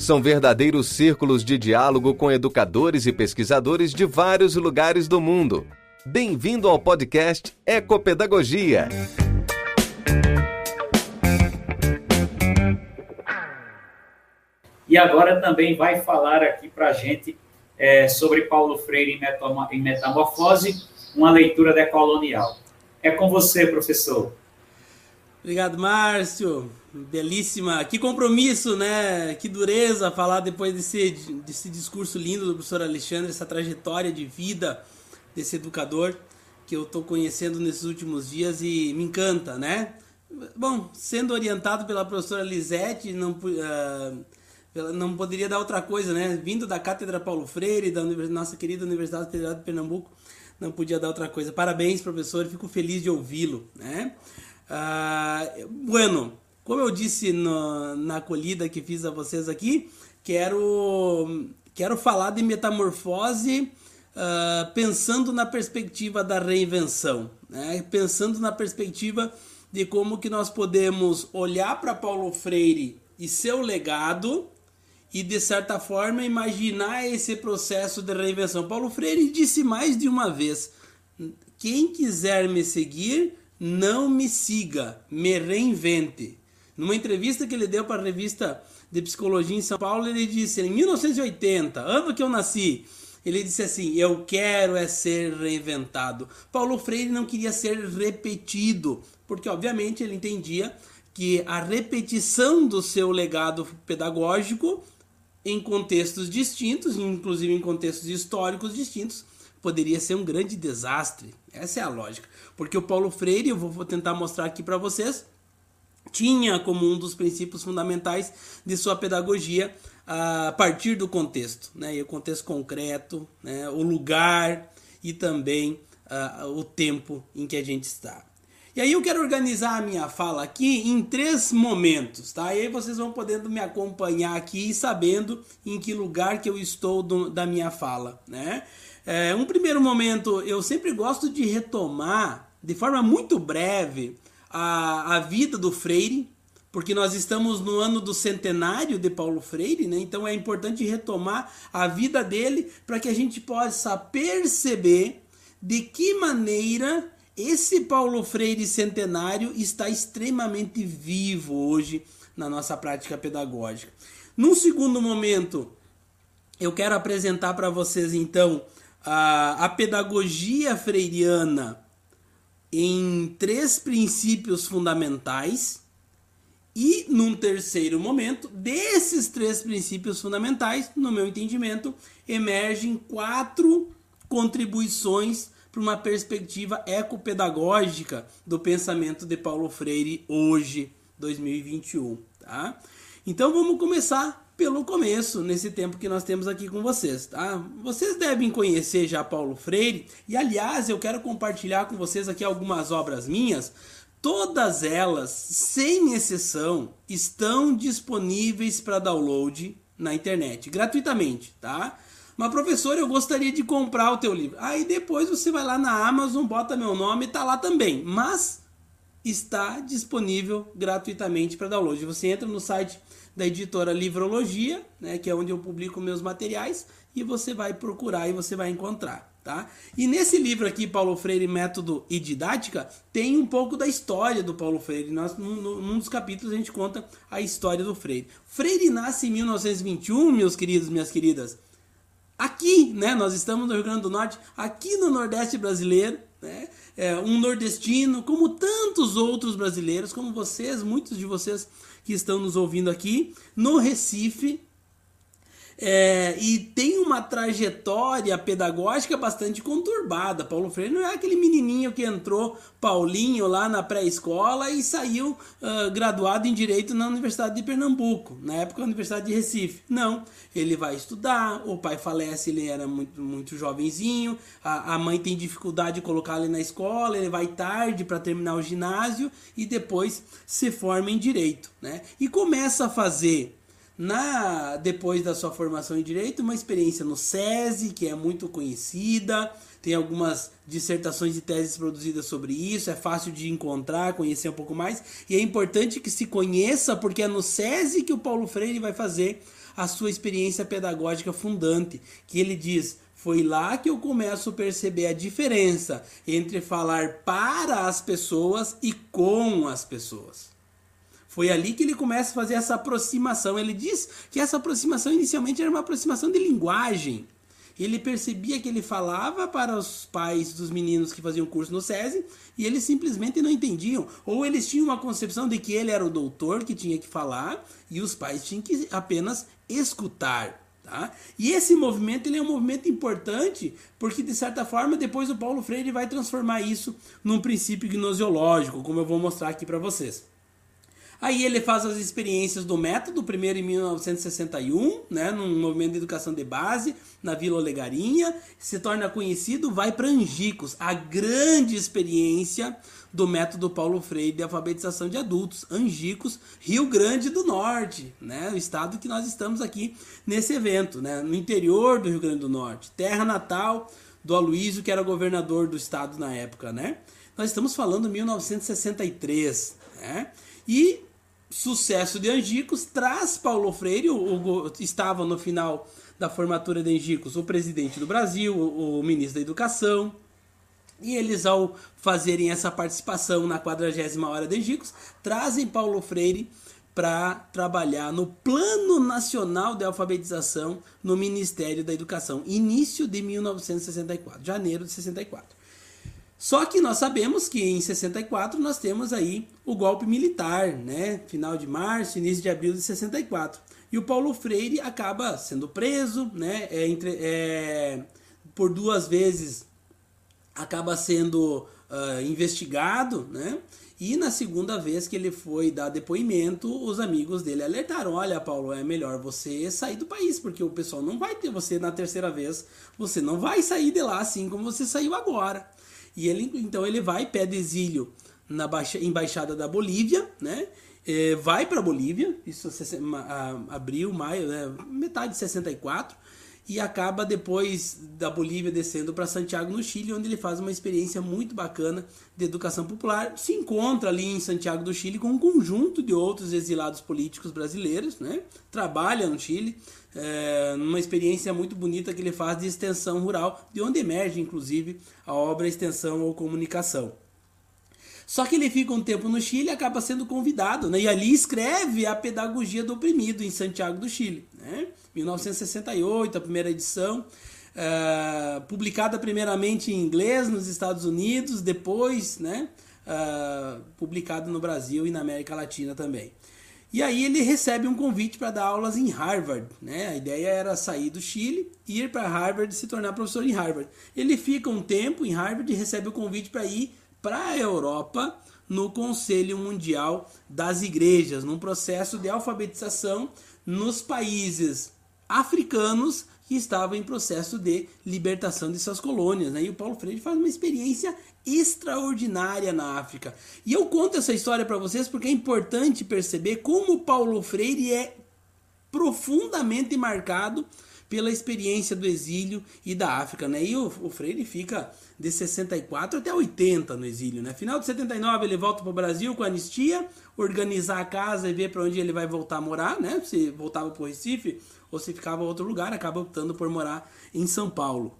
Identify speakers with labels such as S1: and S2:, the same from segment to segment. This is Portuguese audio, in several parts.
S1: São verdadeiros círculos de diálogo com educadores e pesquisadores de vários lugares do mundo. Bem-vindo ao podcast Ecopedagogia.
S2: E agora também vai falar aqui para a gente é, sobre Paulo Freire em Metamorfose, uma leitura decolonial. É com você, professor.
S3: Obrigado, Márcio. Belíssima. Que compromisso, né? Que dureza falar depois desse, desse discurso lindo do professor Alexandre, essa trajetória de vida desse educador que eu estou conhecendo nesses últimos dias e me encanta, né? Bom, sendo orientado pela professora Lisete, não, uh, não poderia dar outra coisa, né? Vindo da Cátedra Paulo Freire, da nossa querida Universidade Federal de Pernambuco, não podia dar outra coisa. Parabéns, professor, fico feliz de ouvi-lo, né? Uh, bueno, como eu disse no, na acolhida que fiz a vocês aqui, quero, quero falar de metamorfose uh, pensando na perspectiva da reinvenção, né? pensando na perspectiva de como que nós podemos olhar para Paulo Freire e seu legado e de certa forma imaginar esse processo de reinvenção. Paulo Freire disse mais de uma vez: quem quiser me seguir, não me siga, me reinvente. Numa entrevista que ele deu para a revista de psicologia em São Paulo, ele disse, em 1980, ano que eu nasci, ele disse assim: Eu quero é ser reinventado. Paulo Freire não queria ser repetido, porque obviamente ele entendia que a repetição do seu legado pedagógico em contextos distintos, inclusive em contextos históricos distintos, poderia ser um grande desastre. Essa é a lógica. Porque o Paulo Freire, eu vou tentar mostrar aqui para vocês, tinha como um dos princípios fundamentais de sua pedagogia a partir do contexto, né? E o contexto concreto, né? o lugar e também uh, o tempo em que a gente está. E aí eu quero organizar a minha fala aqui em três momentos, tá? E aí vocês vão podendo me acompanhar aqui sabendo em que lugar que eu estou do, da minha fala, né? É, um primeiro momento, eu sempre gosto de retomar de forma muito breve a, a vida do Freire, porque nós estamos no ano do centenário de Paulo Freire, né? Então é importante retomar a vida dele para que a gente possa perceber de que maneira esse Paulo Freire centenário está extremamente vivo hoje na nossa prática pedagógica. Num segundo momento, eu quero apresentar para vocês então a, a pedagogia freiriana em três princípios fundamentais. E num terceiro momento, desses três princípios fundamentais, no meu entendimento, emergem quatro contribuições para uma perspectiva ecopedagógica do pensamento de Paulo Freire hoje, 2021, tá? Então vamos começar pelo começo, nesse tempo que nós temos aqui com vocês, tá? Vocês devem conhecer já Paulo Freire, e aliás, eu quero compartilhar com vocês aqui algumas obras minhas, todas elas, sem exceção, estão disponíveis para download na internet, gratuitamente, tá? Mas, professor, eu gostaria de comprar o teu livro. Aí depois você vai lá na Amazon, bota meu nome tá lá também. Mas está disponível gratuitamente para download. Você entra no site da editora Livrologia, né, que é onde eu publico meus materiais, e você vai procurar e você vai encontrar. Tá? E nesse livro aqui, Paulo Freire, Método e Didática, tem um pouco da história do Paulo Freire. Nós, num, num dos capítulos a gente conta a história do Freire. Freire nasce em 1921, meus queridos, minhas queridas aqui, né? Nós estamos no Rio Grande do Norte, aqui no Nordeste brasileiro, né? É, um nordestino, como tantos outros brasileiros, como vocês, muitos de vocês que estão nos ouvindo aqui, no Recife. É, e tem uma trajetória pedagógica bastante conturbada. Paulo Freire não é aquele menininho que entrou Paulinho lá na pré-escola e saiu uh, graduado em Direito na Universidade de Pernambuco, na época Universidade de Recife. Não, ele vai estudar, o pai falece, ele era muito, muito jovenzinho, a, a mãe tem dificuldade de colocar ele na escola, ele vai tarde para terminar o ginásio e depois se forma em Direito. Né? E começa a fazer na depois da sua formação em direito, uma experiência no SESI, que é muito conhecida, tem algumas dissertações e teses produzidas sobre isso, é fácil de encontrar, conhecer um pouco mais, e é importante que se conheça, porque é no SESI que o Paulo Freire vai fazer a sua experiência pedagógica fundante, que ele diz: foi lá que eu começo a perceber a diferença entre falar para as pessoas e com as pessoas. Foi ali que ele começa a fazer essa aproximação. Ele diz que essa aproximação inicialmente era uma aproximação de linguagem. Ele percebia que ele falava para os pais dos meninos que faziam curso no SESI e eles simplesmente não entendiam. Ou eles tinham uma concepção de que ele era o doutor que tinha que falar e os pais tinham que apenas escutar. Tá? E esse movimento ele é um movimento importante porque, de certa forma, depois o Paulo Freire vai transformar isso num princípio gnosiológico, como eu vou mostrar aqui para vocês. Aí ele faz as experiências do método, primeiro em 1961, né, num movimento de educação de base, na Vila Olegarinha, se torna conhecido, vai para Angicos, a grande experiência do método Paulo Freire de alfabetização de adultos, Angicos, Rio Grande do Norte, né, o estado que nós estamos aqui nesse evento, né, no interior do Rio Grande do Norte, terra natal do Aloysio, que era governador do estado na época, né? Nós estamos falando 1963, né? E sucesso de Angicos traz Paulo Freire, o, o, estava no final da formatura de Angicos o presidente do Brasil, o, o ministro da Educação, e eles, ao fazerem essa participação na 40 hora de Angicos, trazem Paulo Freire para trabalhar no Plano Nacional de Alfabetização no Ministério da Educação, início de 1964, janeiro de 64. Só que nós sabemos que em 64 nós temos aí o golpe militar, né? Final de março, início de abril de 64. E o Paulo Freire acaba sendo preso, né? É, entre, é, por duas vezes acaba sendo uh, investigado, né? E na segunda vez que ele foi dar depoimento, os amigos dele alertaram: olha, Paulo, é melhor você sair do país, porque o pessoal não vai ter você na terceira vez, você não vai sair de lá assim como você saiu agora. E ele então ele vai pede exílio na embaixada da Bolívia, né? É, vai para Bolívia, isso abril, maio, né? metade de 64 e acaba depois da Bolívia descendo para Santiago no Chile, onde ele faz uma experiência muito bacana de educação popular. Se encontra ali em Santiago do Chile com um conjunto de outros exilados políticos brasileiros, né? Trabalha no Chile, é, numa experiência muito bonita que ele faz de extensão rural, de onde emerge inclusive a obra Extensão ou Comunicação. Só que ele fica um tempo no Chile e acaba sendo convidado, né? E ali escreve a Pedagogia do Oprimido em Santiago do Chile, né? 1968, a primeira edição, uh, publicada primeiramente em inglês nos Estados Unidos, depois, né? Uh, publicado no Brasil e na América Latina também. E aí ele recebe um convite para dar aulas em Harvard, né? A ideia era sair do Chile, ir para Harvard e se tornar professor em Harvard. Ele fica um tempo em Harvard e recebe o convite para ir para a Europa no Conselho Mundial das Igrejas, num processo de alfabetização nos países africanos que estavam em processo de libertação de suas colônias. Né? E o Paulo Freire faz uma experiência extraordinária na África. E eu conto essa história para vocês porque é importante perceber como Paulo Freire é profundamente marcado pela experiência do exílio e da África. Né? E o, o Freire fica de 64 até 80 no exílio, né? Final de 79 ele volta para o Brasil com anistia, organizar a casa e ver para onde ele vai voltar a morar, né? Se voltava para o Recife ou se ficava em outro lugar, acaba optando por morar em São Paulo.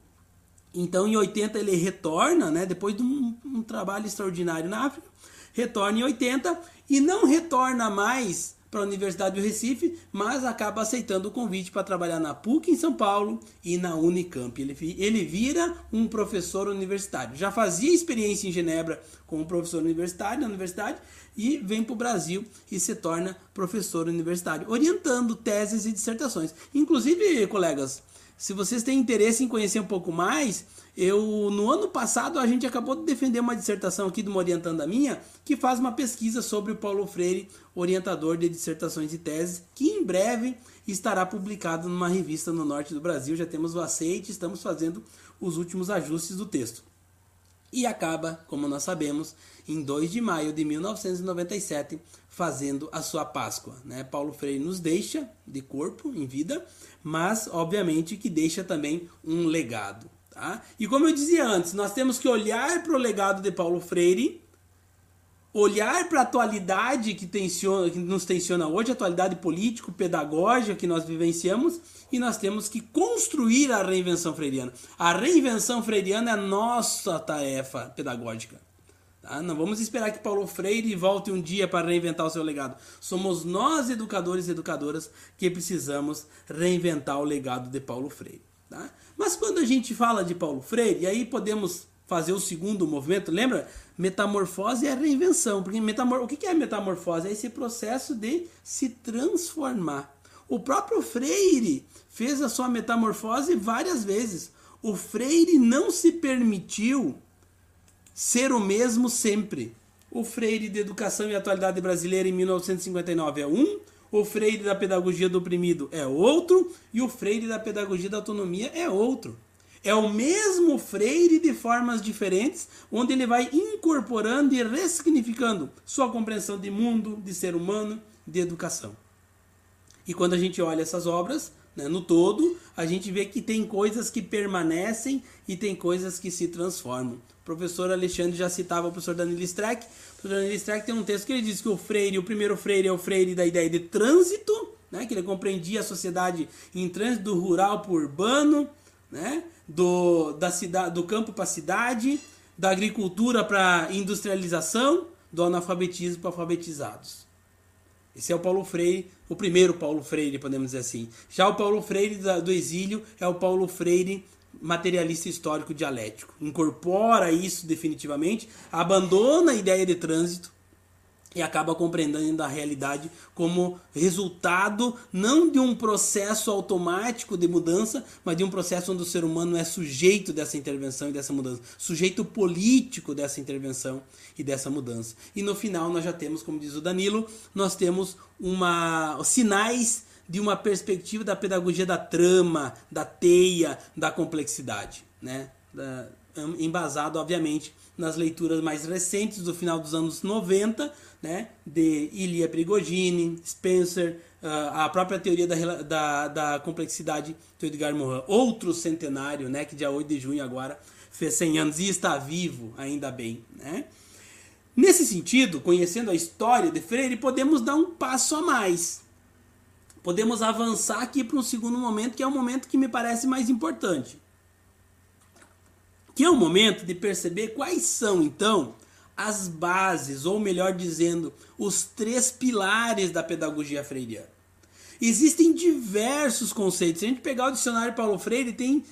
S3: Então em 80 ele retorna, né? Depois de um, um trabalho extraordinário na África, retorna em 80 e não retorna mais para a Universidade do Recife, mas acaba aceitando o convite para trabalhar na PUC em São Paulo e na Unicamp. Ele, ele vira um professor universitário. Já fazia experiência em Genebra como professor universitário na universidade e vem para o Brasil e se torna professor universitário, orientando teses e dissertações. Inclusive, colegas, se vocês têm interesse em conhecer um pouco mais, eu no ano passado a gente acabou de defender uma dissertação aqui de uma orientanda minha que faz uma pesquisa sobre o Paulo Freire, orientador de dissertações e teses, que em breve estará publicado numa revista no norte do Brasil. Já temos o aceite, estamos fazendo os últimos ajustes do texto. E acaba, como nós sabemos, em 2 de maio de 1997, fazendo a sua Páscoa. Né? Paulo Freire nos deixa de corpo, em vida, mas obviamente que deixa também um legado. Tá? E como eu dizia antes, nós temos que olhar para o legado de Paulo Freire, olhar para a atualidade que, tensiona, que nos tensiona hoje, a atualidade político-pedagógica que nós vivenciamos, e nós temos que construir a reinvenção freiriana. A reinvenção freiriana é a nossa tarefa pedagógica. Tá? Não vamos esperar que Paulo Freire volte um dia para reinventar o seu legado. Somos nós, educadores e educadoras, que precisamos reinventar o legado de Paulo Freire. Tá? Mas quando a gente fala de Paulo Freire, e aí podemos fazer o segundo movimento, lembra? Metamorfose é reinvenção. Porque metamor... o que é metamorfose? É esse processo de se transformar. O próprio Freire fez a sua metamorfose várias vezes. O Freire não se permitiu ser o mesmo sempre. O Freire de Educação e Atualidade Brasileira em 1959 é um, o Freire da Pedagogia do Oprimido é outro e o Freire da Pedagogia da Autonomia é outro. É o mesmo Freire de formas diferentes, onde ele vai incorporando e ressignificando sua compreensão de mundo, de ser humano, de educação. E quando a gente olha essas obras, né, no todo, a gente vê que tem coisas que permanecem e tem coisas que se transformam professor Alexandre já citava o professor Danilo Streck. O professor Danilo Streck tem um texto que ele diz que o freire, o primeiro freire é o freire da ideia de trânsito, né, que ele compreendia a sociedade em trânsito do rural para o urbano, né, do, da cidade, do campo para a cidade, da agricultura para industrialização, do analfabetismo para alfabetizados. Esse é o Paulo Freire, o primeiro Paulo Freire, podemos dizer assim. Já o Paulo Freire do exílio é o Paulo Freire materialista histórico dialético. Incorpora isso definitivamente, abandona a ideia de trânsito e acaba compreendendo a realidade como resultado não de um processo automático de mudança, mas de um processo onde o ser humano é sujeito dessa intervenção e dessa mudança, sujeito político dessa intervenção e dessa mudança. E no final nós já temos, como diz o Danilo, nós temos uma sinais de uma perspectiva da pedagogia da trama, da teia, da complexidade, né? Da, embasado, obviamente, nas leituras mais recentes do final dos anos 90, né? De Ilya Prigogine, Spencer, ah, a própria teoria da, da, da complexidade do Edgar Morin. Outro centenário, né? Que dia 8 de junho agora fez 100 anos e está vivo, ainda bem, né? Nesse sentido, conhecendo a história de Freire, podemos dar um passo a mais, podemos avançar aqui para um segundo momento, que é o momento que me parece mais importante. Que é o momento de perceber quais são, então, as bases, ou melhor dizendo, os três pilares da pedagogia freiriana. Existem diversos conceitos. Se a gente pegar o dicionário Paulo Freire, tem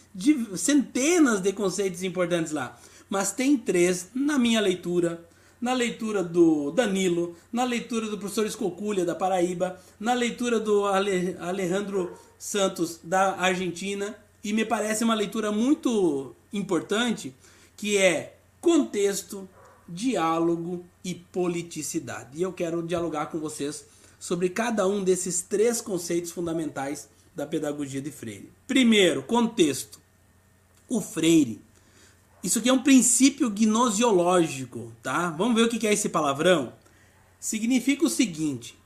S3: centenas de conceitos importantes lá. Mas tem três, na minha leitura, na leitura do Danilo, na leitura do professor Escoculha da Paraíba, na leitura do Ale, Alejandro Santos da Argentina, e me parece uma leitura muito importante, que é contexto, diálogo e politicidade. E eu quero dialogar com vocês sobre cada um desses três conceitos fundamentais da pedagogia de Freire. Primeiro, contexto. O Freire isso aqui é um princípio gnosiológico, tá? Vamos ver o que é esse palavrão? Significa o seguinte: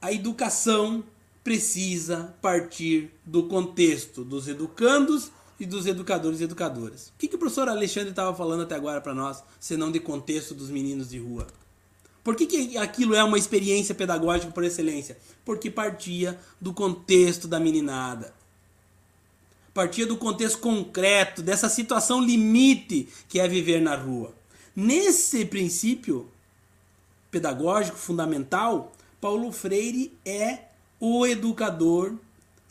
S3: a educação precisa partir do contexto dos educandos e dos educadores e educadoras. O que, que o professor Alexandre estava falando até agora para nós, senão de contexto dos meninos de rua? Por que, que aquilo é uma experiência pedagógica por excelência? Porque partia do contexto da meninada partia do contexto concreto, dessa situação limite que é viver na rua. Nesse princípio pedagógico fundamental, Paulo Freire é o educador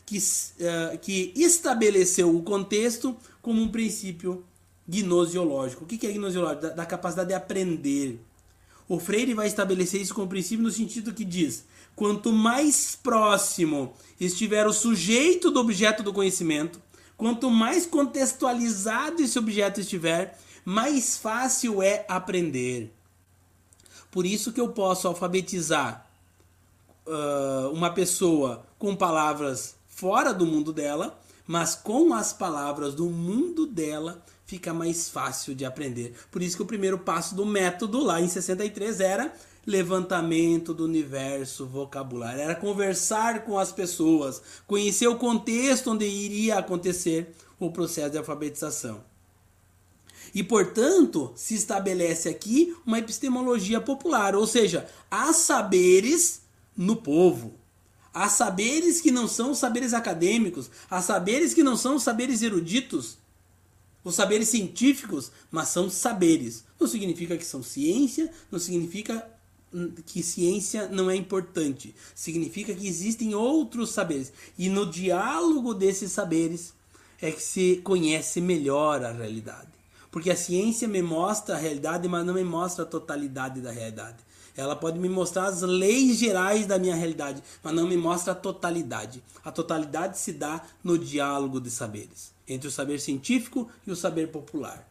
S3: que, uh, que estabeleceu o contexto como um princípio gnosiológico. O que é gnosiológico? Da, da capacidade de aprender. O Freire vai estabelecer isso como princípio no sentido que diz: quanto mais próximo estiver o sujeito do objeto do conhecimento, quanto mais contextualizado esse objeto estiver, mais fácil é aprender. Por isso que eu posso alfabetizar uh, uma pessoa com palavras fora do mundo dela, mas com as palavras do mundo dela fica mais fácil de aprender. Por isso que o primeiro passo do método lá em 63 era levantamento do universo vocabulário, era conversar com as pessoas, conhecer o contexto onde iria acontecer o processo de alfabetização. E, portanto, se estabelece aqui uma epistemologia popular, ou seja, há saberes no povo. Há saberes que não são saberes acadêmicos, há saberes que não são saberes eruditos, os saberes científicos, mas são saberes. Não significa que são ciência, não significa que ciência não é importante. Significa que existem outros saberes. E no diálogo desses saberes é que se conhece melhor a realidade. Porque a ciência me mostra a realidade, mas não me mostra a totalidade da realidade. Ela pode me mostrar as leis gerais da minha realidade, mas não me mostra a totalidade. A totalidade se dá no diálogo de saberes, entre o saber científico e o saber popular,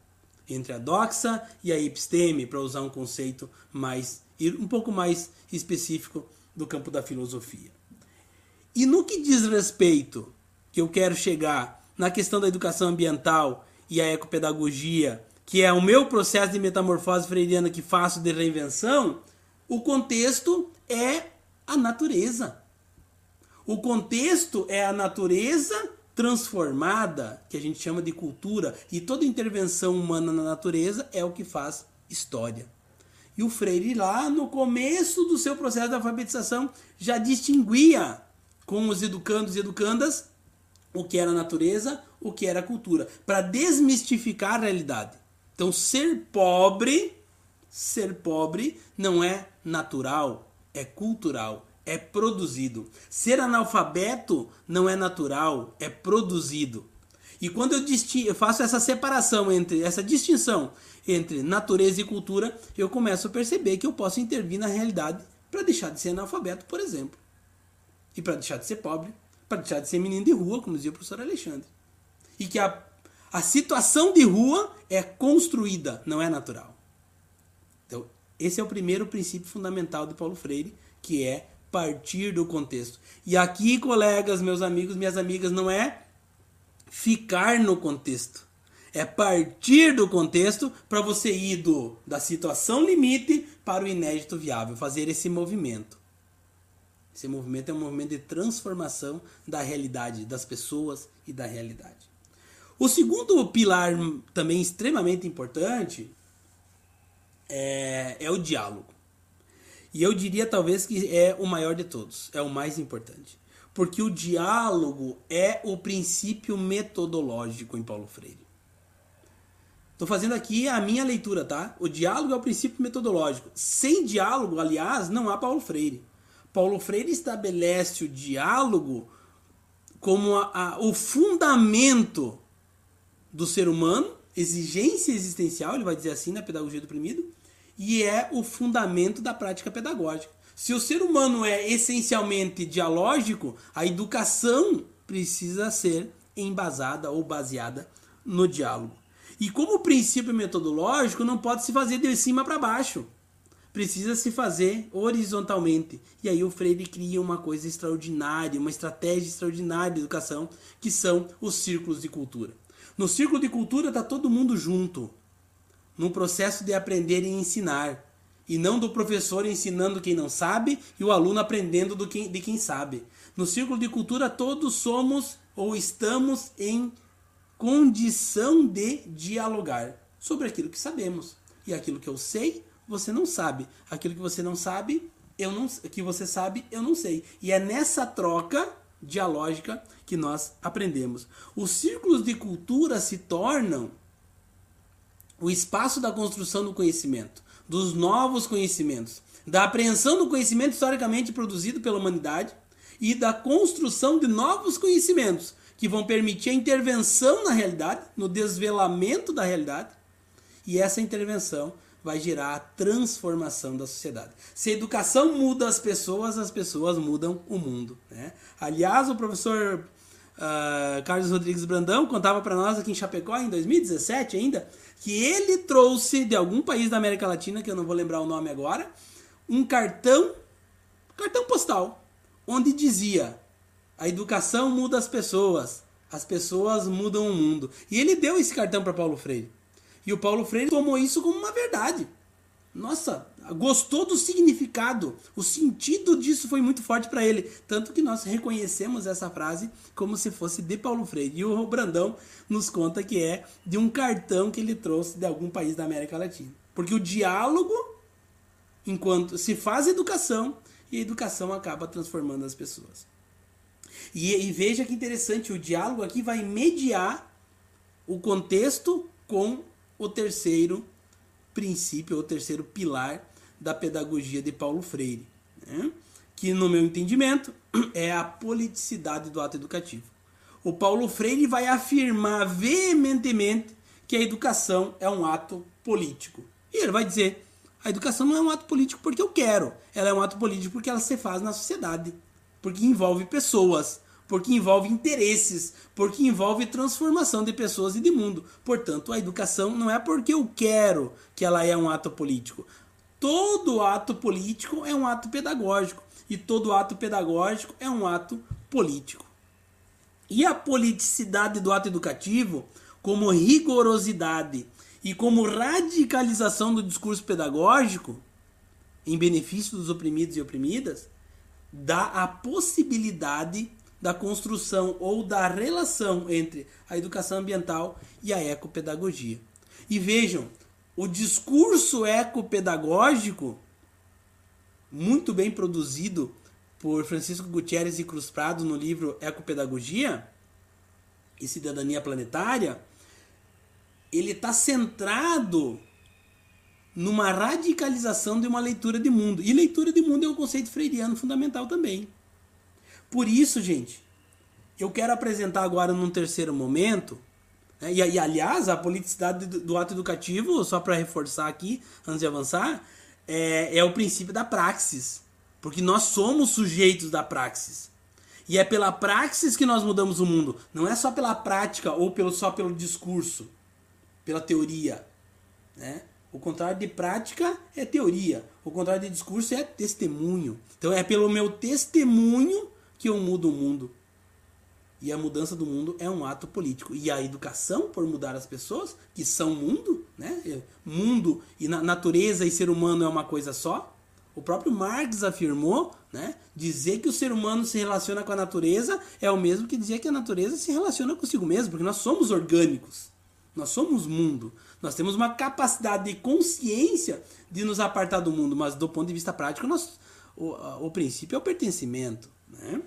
S3: entre a doxa e a episteme, para usar um conceito mais um pouco mais específico do campo da filosofia. E no que diz respeito, que eu quero chegar na questão da educação ambiental e a ecopedagogia, que é o meu processo de metamorfose freiriana que faço de reinvenção, o contexto é a natureza. O contexto é a natureza transformada, que a gente chama de cultura, e toda intervenção humana na natureza é o que faz história. E o Freire, lá no começo do seu processo de alfabetização, já distinguia com os educandos e educandas o que era natureza, o que era cultura, para desmistificar a realidade. Então, ser pobre, ser pobre não é natural, é cultural, é produzido. Ser analfabeto não é natural, é produzido. E quando eu, eu faço essa separação entre essa distinção entre natureza e cultura, eu começo a perceber que eu posso intervir na realidade para deixar de ser analfabeto, por exemplo. E para deixar de ser pobre, para deixar de ser menino de rua, como dizia o professor Alexandre. E que a, a situação de rua é construída, não é natural. Esse é o primeiro princípio fundamental de Paulo Freire, que é partir do contexto. E aqui, colegas, meus amigos, minhas amigas, não é ficar no contexto. É partir do contexto para você ir do, da situação limite para o inédito viável, fazer esse movimento. Esse movimento é um movimento de transformação da realidade, das pessoas e da realidade. O segundo pilar, também extremamente importante, é, é o diálogo. E eu diria talvez que é o maior de todos, é o mais importante. Porque o diálogo é o princípio metodológico em Paulo Freire. Estou fazendo aqui a minha leitura, tá? O diálogo é o princípio metodológico. Sem diálogo, aliás, não há Paulo Freire. Paulo Freire estabelece o diálogo como a, a, o fundamento do ser humano, exigência existencial, ele vai dizer assim na pedagogia do oprimido, e é o fundamento da prática pedagógica. Se o ser humano é essencialmente dialógico, a educação precisa ser embasada ou baseada no diálogo. E como princípio metodológico, não pode se fazer de cima para baixo. Precisa se fazer horizontalmente. E aí o Freire cria uma coisa extraordinária, uma estratégia extraordinária de educação, que são os círculos de cultura. No círculo de cultura está todo mundo junto, num processo de aprender e ensinar. E não do professor ensinando quem não sabe e o aluno aprendendo do quem, de quem sabe. No círculo de cultura, todos somos ou estamos em condição de dialogar sobre aquilo que sabemos. E aquilo que eu sei, você não sabe. Aquilo que você não sabe, eu não que você sabe, eu não sei. E é nessa troca dialógica que nós aprendemos. Os círculos de cultura se tornam o espaço da construção do conhecimento, dos novos conhecimentos. da apreensão do conhecimento historicamente produzido pela humanidade e da construção de novos conhecimentos que vão permitir a intervenção na realidade, no desvelamento da realidade, e essa intervenção vai gerar a transformação da sociedade. Se a educação muda as pessoas, as pessoas mudam o mundo. Né? Aliás, o professor uh, Carlos Rodrigues Brandão contava para nós aqui em Chapecó, em 2017 ainda, que ele trouxe de algum país da América Latina, que eu não vou lembrar o nome agora, um cartão, cartão postal, onde dizia: a educação muda as pessoas, as pessoas mudam o mundo. E ele deu esse cartão para Paulo Freire. E o Paulo Freire tomou isso como uma verdade. Nossa, gostou do significado. O sentido disso foi muito forte para ele. Tanto que nós reconhecemos essa frase como se fosse de Paulo Freire. E o Brandão nos conta que é de um cartão que ele trouxe de algum país da América Latina. Porque o diálogo, enquanto se faz educação, e a educação acaba transformando as pessoas. E, e veja que interessante, o diálogo aqui vai mediar o contexto com o terceiro princípio, ou terceiro pilar da pedagogia de Paulo Freire, né? que, no meu entendimento, é a politicidade do ato educativo. O Paulo Freire vai afirmar veementemente que a educação é um ato político. E ele vai dizer: a educação não é um ato político porque eu quero, ela é um ato político porque ela se faz na sociedade, porque envolve pessoas, porque envolve interesses, porque envolve transformação de pessoas e de mundo. Portanto, a educação não é porque eu quero que ela é um ato político. Todo ato político é um ato pedagógico e todo ato pedagógico é um ato político. E a politicidade do ato educativo, como rigorosidade e como radicalização do discurso pedagógico em benefício dos oprimidos e oprimidas, dá a possibilidade da construção ou da relação entre a educação ambiental e a ecopedagogia. E vejam, o discurso ecopedagógico, muito bem produzido por Francisco Gutierrez e Cruz Prado no livro Ecopedagogia e Cidadania Planetária, ele está centrado numa radicalização de uma leitura de mundo. E leitura de mundo é um conceito freiriano fundamental também. Por isso, gente, eu quero apresentar agora num terceiro momento, né, e, e, aliás, a politicidade do, do ato educativo, só para reforçar aqui, antes de avançar, é, é o princípio da praxis. Porque nós somos sujeitos da praxis. E é pela praxis que nós mudamos o mundo. Não é só pela prática ou pelo, só pelo discurso, pela teoria. Né? O contrário de prática é teoria. O contrário de discurso é testemunho. Então é pelo meu testemunho que eu mudo o mundo. E a mudança do mundo é um ato político. E a educação por mudar as pessoas, que são mundo, né? Mundo e natureza e ser humano é uma coisa só. O próprio Marx afirmou, né? Dizer que o ser humano se relaciona com a natureza é o mesmo que dizer que a natureza se relaciona consigo mesmo, porque nós somos orgânicos. Nós somos mundo. Nós temos uma capacidade de consciência de nos apartar do mundo, mas do ponto de vista prático, nós, o, o princípio é o pertencimento. Né?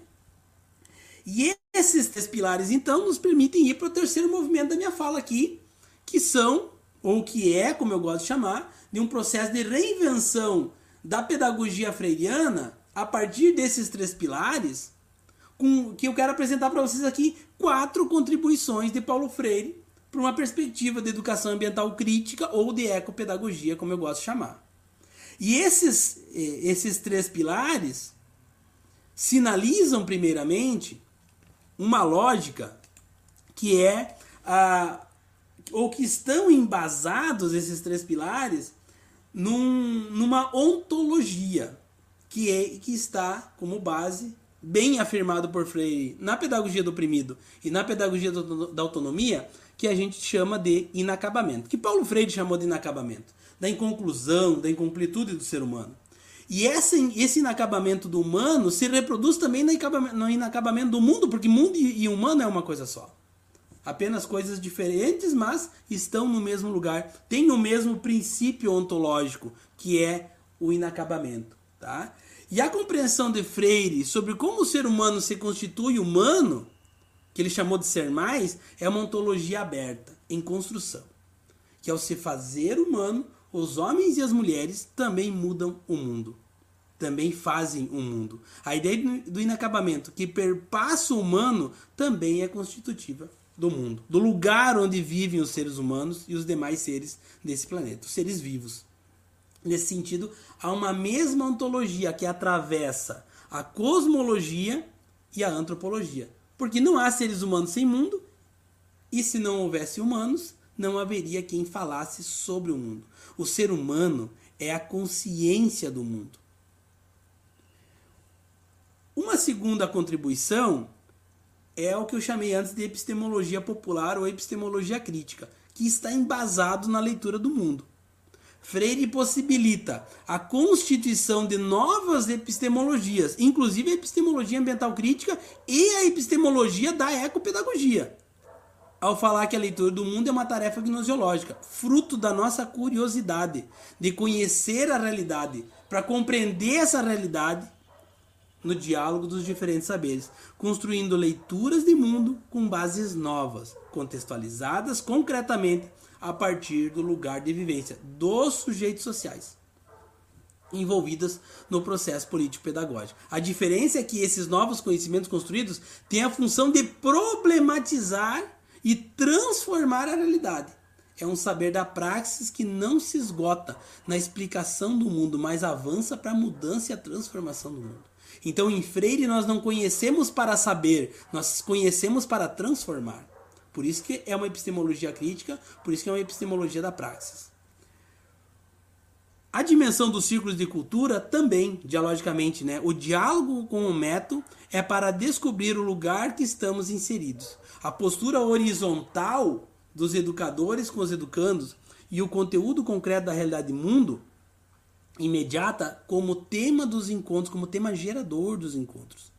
S3: E esses três pilares, então, nos permitem ir para o terceiro movimento da minha fala aqui, que são, ou que é, como eu gosto de chamar, de um processo de reinvenção da pedagogia freiriana a partir desses três pilares, com, que eu quero apresentar para vocês aqui quatro contribuições de Paulo Freire para uma perspectiva de educação ambiental crítica ou de ecopedagogia, como eu gosto de chamar. E esses, eh, esses três pilares sinalizam, primeiramente, uma lógica que é a ou que estão embasados esses três pilares num, numa ontologia que é que está como base bem afirmado por Freire na pedagogia do oprimido e na pedagogia do, da autonomia que a gente chama de inacabamento que Paulo Freire chamou de inacabamento da inconclusão da incompletude do ser humano e esse, inacabamento do humano se reproduz também no inacabamento, no inacabamento do mundo, porque mundo e, humano é uma coisa só. Apenas coisas diferentes, mas estão no mesmo lugar. Tem o mesmo princípio ontológico, que é o inacabamento. Tá? E a compreensão de Freire sobre como o ser humano se constitui humano, que ele chamou de ser mais, é uma ontologia aberta, em construção. Que ao se fazer humano, os homens e as mulheres também mudam o mundo. também fazem o mundo. A ideia do inacabamento que perpassa o humano também é constitutiva do mundo, do lugar onde vivem os seres humanos e os demais seres desse planeta, os seres vivos. Nesse sentido, há uma mesma ontologia que atravessa a cosmologia e a antropologia. Porque não há seres humanos sem mundo, e se não houvesse humanos, não haveria quem falasse sobre o mundo. O ser humano é a consciência do mundo. Uma segunda contribuição é o que eu chamei antes de epistemologia popular ou epistemologia crítica, que está embasado na leitura do mundo. Freire possibilita a constituição de novas epistemologias, inclusive a epistemologia ambiental crítica e a epistemologia da ecopedagogia. Ao falar que a leitura do mundo é uma tarefa gnoseológica, fruto da nossa curiosidade de conhecer a realidade, para compreender essa realidade no diálogo dos diferentes saberes, construindo leituras de mundo com bases novas, contextualizadas concretamente a partir do lugar de vivência dos sujeitos sociais envolvidos no processo político-pedagógico. A diferença é que esses novos conhecimentos construídos têm a função de problematizar e transformar a realidade. É um saber da praxis que não se esgota na explicação do mundo, mas avança para a mudança e a transformação do mundo. Então, em Freire, nós não conhecemos para saber, nós conhecemos para transformar. Por isso que é uma epistemologia crítica, por isso que é uma epistemologia da praxis. A dimensão dos círculos de cultura também, dialogicamente, né? O diálogo com o método é para descobrir o lugar que estamos inseridos. A postura horizontal dos educadores com os educandos e o conteúdo concreto da realidade do mundo imediata como tema dos encontros, como tema gerador dos encontros.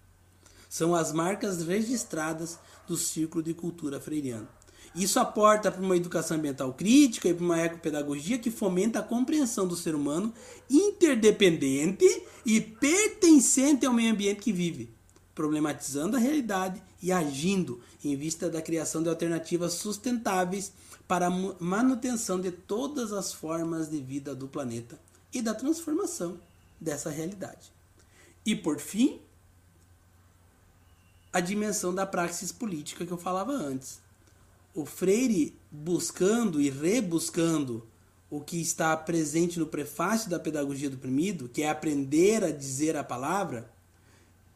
S3: São as marcas registradas do círculo de cultura freiriano. Isso aporta para uma educação ambiental crítica e para uma ecopedagogia que fomenta a compreensão do ser humano interdependente e pertencente ao meio ambiente que vive, problematizando a realidade e agindo em vista da criação de alternativas sustentáveis para a manutenção de todas as formas de vida do planeta e da transformação dessa realidade. E por fim, a dimensão da praxis política que eu falava antes. O Freire buscando e rebuscando o que está presente no prefácio da Pedagogia do Oprimido, que é aprender a dizer a palavra,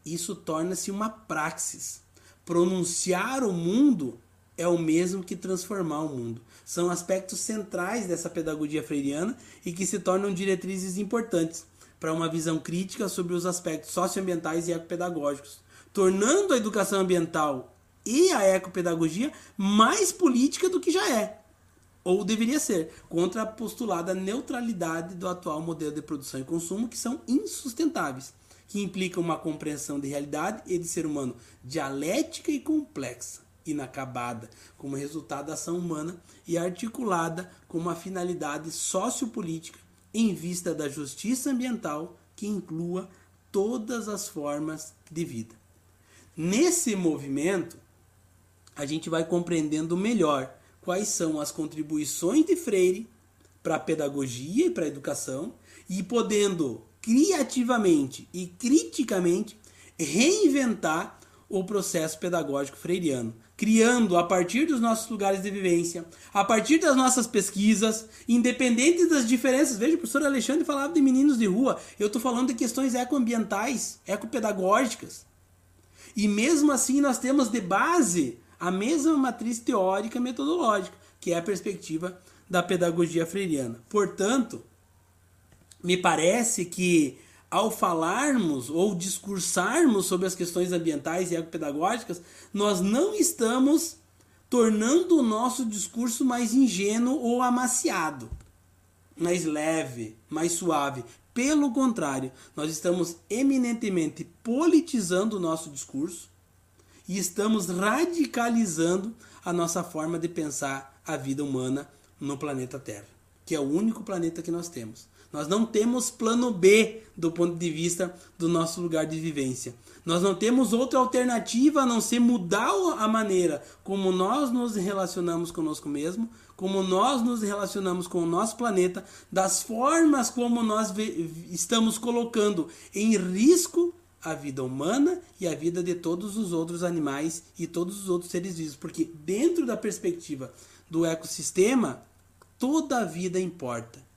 S3: isso torna-se uma praxis. Pronunciar o mundo é o mesmo que transformar o mundo. São aspectos centrais dessa pedagogia freiriana e que se tornam diretrizes importantes para uma visão crítica sobre os aspectos socioambientais e ecopedagógicos, tornando a educação ambiental e a ecopedagogia mais política do que já é, ou deveria ser, contra a postulada neutralidade do atual modelo de produção e consumo, que são insustentáveis, que implicam uma compreensão de realidade e de ser humano dialética e complexa inacabada, como resultado da ação humana e articulada com uma finalidade sociopolítica em vista da justiça ambiental que inclua todas as formas de vida. Nesse movimento, a gente vai compreendendo melhor quais são as contribuições de Freire para a pedagogia e para a educação e podendo criativamente e criticamente reinventar o processo pedagógico freiriano, criando a partir dos nossos lugares de vivência, a partir das nossas pesquisas, independente das diferenças. Veja, o professor Alexandre falava de meninos de rua, eu estou falando de questões ecoambientais, ecopedagógicas. E mesmo assim nós temos de base a mesma matriz teórica metodológica, que é a perspectiva da pedagogia freiriana. Portanto, me parece que ao falarmos ou discursarmos sobre as questões ambientais e ecopedagógicas, nós não estamos tornando o nosso discurso mais ingênuo ou amaciado, mais leve, mais suave. Pelo contrário, nós estamos eminentemente politizando o nosso discurso e estamos radicalizando a nossa forma de pensar a vida humana no planeta Terra, que é o único planeta que nós temos. Nós não temos plano B do ponto de vista do nosso lugar de vivência. Nós não temos outra alternativa a não ser mudar a maneira como nós nos relacionamos conosco mesmo, como nós nos relacionamos com o nosso planeta, das formas como nós estamos colocando em risco a vida humana e a vida de todos os outros animais e todos os outros seres vivos, porque dentro da perspectiva do ecossistema, toda a vida importa.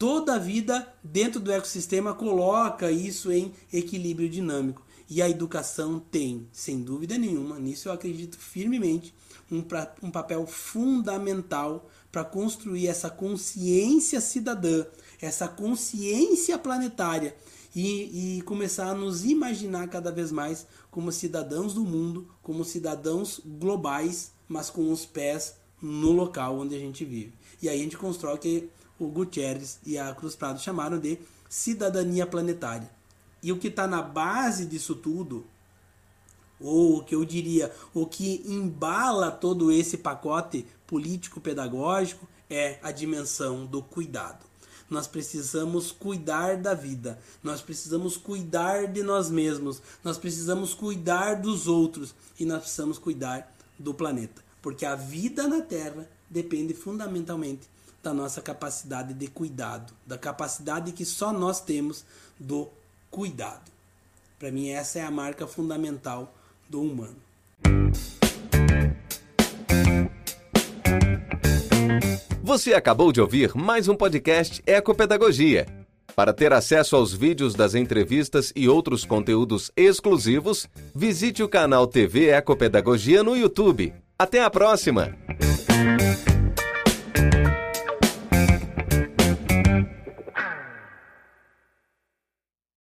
S3: Toda a vida dentro do ecossistema coloca isso em equilíbrio dinâmico. E a educação tem, sem dúvida nenhuma, nisso eu acredito firmemente, um, pra, um papel fundamental para construir essa consciência cidadã, essa consciência planetária e, e, começar a nos imaginar cada vez mais como cidadãos do mundo, como cidadãos globais, mas com os pés no local onde a gente vive. E aí a gente constrói que o Gutierrez e a Cruz Prado chamaram de cidadania planetária. E o que está na base disso tudo, ou o que eu diria, o que embala todo esse pacote político-pedagógico, é a dimensão do cuidado. Nós precisamos cuidar da vida, nós precisamos cuidar de nós mesmos, nós precisamos cuidar dos outros e nós precisamos cuidar do planeta. Porque a vida na Terra depende fundamentalmente da nossa capacidade de cuidado, da capacidade que só nós temos do cuidado. Para mim, essa é a marca fundamental do humano.
S1: Você acabou de ouvir mais um podcast Ecopedagogia. Para ter acesso aos vídeos das entrevistas e outros conteúdos exclusivos, visite o canal TV Ecopedagogia no YouTube. Até a próxima!